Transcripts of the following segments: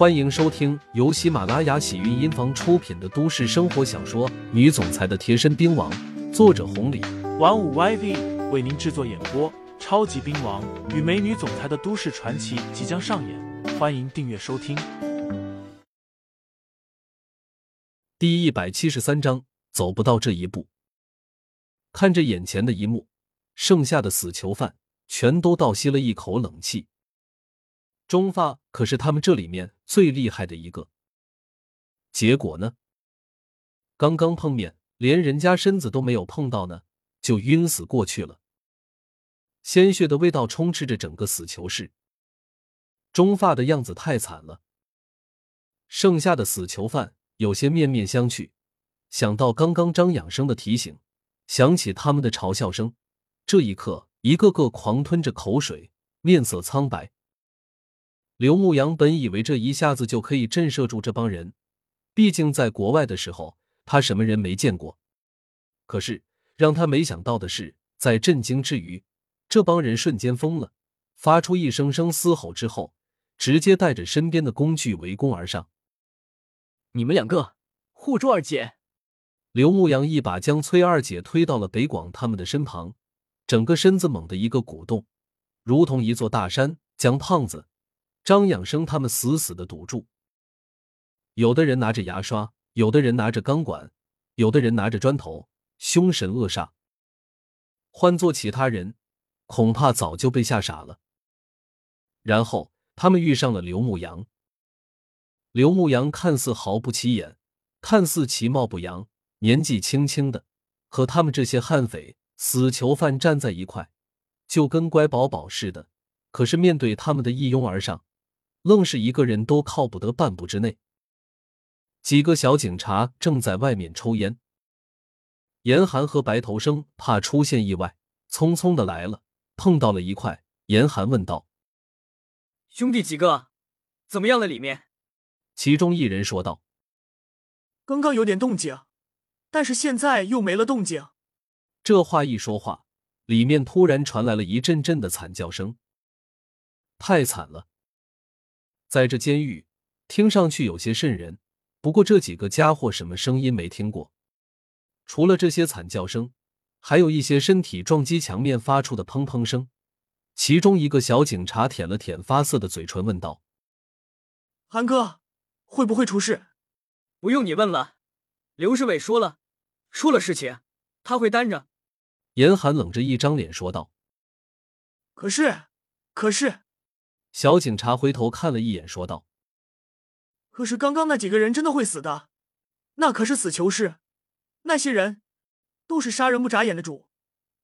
欢迎收听由喜马拉雅喜韵音房出品的都市生活小说《女总裁的贴身兵王》，作者红礼，玩五 YV 为您制作演播。超级兵王与美女总裁的都市传奇即将上演，欢迎订阅收听。第一百七十三章，走不到这一步。看着眼前的一幕，剩下的死囚犯全都倒吸了一口冷气。中发可是他们这里面最厉害的一个，结果呢？刚刚碰面，连人家身子都没有碰到呢，就晕死过去了。鲜血的味道充斥着整个死囚室。中发的样子太惨了。剩下的死囚犯有些面面相觑，想到刚刚张养生的提醒，想起他们的嘲笑声，这一刻，一个个狂吞着口水，面色苍白。刘牧阳本以为这一下子就可以震慑住这帮人，毕竟在国外的时候他什么人没见过。可是让他没想到的是，在震惊之余，这帮人瞬间疯了，发出一声声嘶吼之后，直接带着身边的工具围攻而上。你们两个护住二姐！刘牧阳一把将崔二姐推到了北广他们的身旁，整个身子猛地一个鼓动，如同一座大山将胖子。张养生他们死死的堵住，有的人拿着牙刷，有的人拿着钢管，有的人拿着砖头，凶神恶煞。换做其他人，恐怕早就被吓傻了。然后他们遇上了刘牧阳。刘牧阳看似毫不起眼，看似其貌不扬，年纪轻轻的，和他们这些悍匪、死囚犯站在一块，就跟乖宝宝似的。可是面对他们的一拥而上。愣是一个人都靠不得半步之内。几个小警察正在外面抽烟。严寒和白头生怕出现意外，匆匆的来了，碰到了一块。严寒问道：“兄弟几个，怎么样了？里面？”其中一人说道：“刚刚有点动静，但是现在又没了动静。”这话一说话，里面突然传来了一阵阵的惨叫声。太惨了！在这监狱，听上去有些瘆人。不过这几个家伙什么声音没听过？除了这些惨叫声，还有一些身体撞击墙面发出的砰砰声。其中一个小警察舔了舔发涩的嘴唇，问道：“韩哥，会不会出事？”“不用你问了，刘世伟说了，出了事情他会担着。”严寒冷着一张脸说道。“可是，可是。”小警察回头看了一眼，说道：“可是刚刚那几个人真的会死的，那可是死囚室，那些人都是杀人不眨眼的主。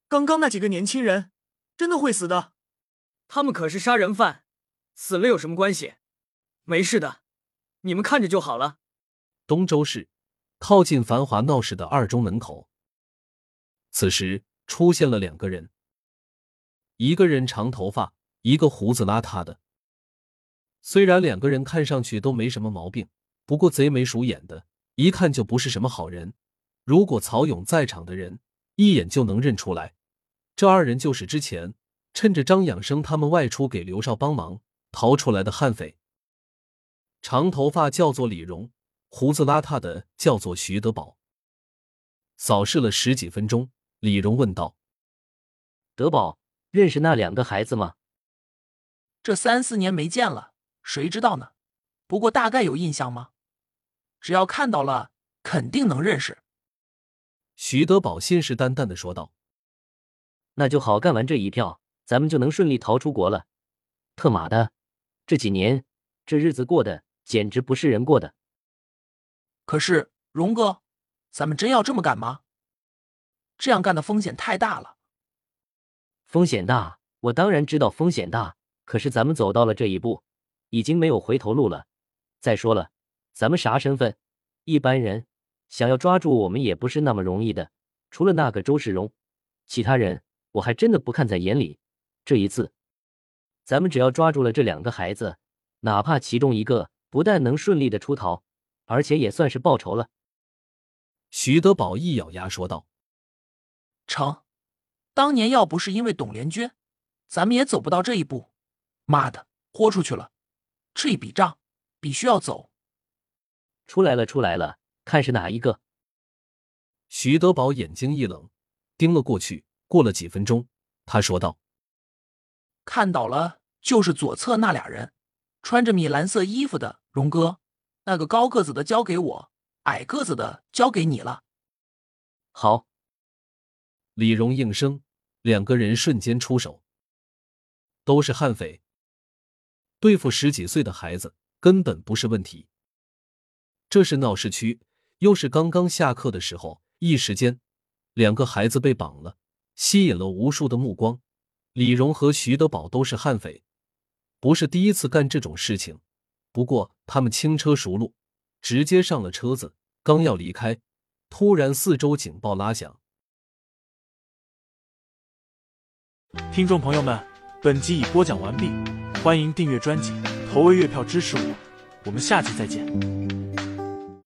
刚刚那几个年轻人真的会死的，他们可是杀人犯，死了有什么关系？没事的，你们看着就好了。”东州市靠近繁华闹市的二中门口，此时出现了两个人，一个人长头发。一个胡子邋遢的，虽然两个人看上去都没什么毛病，不过贼眉鼠眼的，一看就不是什么好人。如果曹勇在场的人一眼就能认出来，这二人就是之前趁着张养生他们外出给刘少帮忙逃出来的悍匪。长头发叫做李荣，胡子邋遢的叫做徐德宝。扫视了十几分钟，李荣问道：“德宝，认识那两个孩子吗？”这三四年没见了，谁知道呢？不过大概有印象吗？只要看到了，肯定能认识。徐德宝信誓旦旦的说道：“那就好，干完这一票，咱们就能顺利逃出国了。特马的，这几年这日子过得简直不是人过的。可是荣哥，咱们真要这么干吗？这样干的风险太大了。风险大，我当然知道风险大。”可是咱们走到了这一步，已经没有回头路了。再说了，咱们啥身份？一般人想要抓住我们也不是那么容易的。除了那个周世荣，其他人我还真的不看在眼里。这一次，咱们只要抓住了这两个孩子，哪怕其中一个不但能顺利的出逃，而且也算是报仇了。徐德宝一咬牙说道：“成，当年要不是因为董连娟，咱们也走不到这一步。”妈的，豁出去了，这一笔账必须要走。出来了，出来了，看是哪一个？徐德宝眼睛一冷，盯了过去。过了几分钟，他说道：“看到了，就是左侧那俩人，穿着米蓝色衣服的。荣哥，那个高个子的交给我，矮个子的交给你了。”好。李荣应声，两个人瞬间出手，都是悍匪，对付十几岁的孩子根本不是问题。这是闹市区，又是刚刚下课的时候，一时间，两个孩子被绑了，吸引了无数的目光。李荣和徐德宝都是悍匪，不是第一次干这种事情。不过他们轻车熟路，直接上了车子，刚要离开，突然四周警报拉响。听众朋友们，本集已播讲完毕，欢迎订阅专辑，投喂月票支持我，我们下期再见。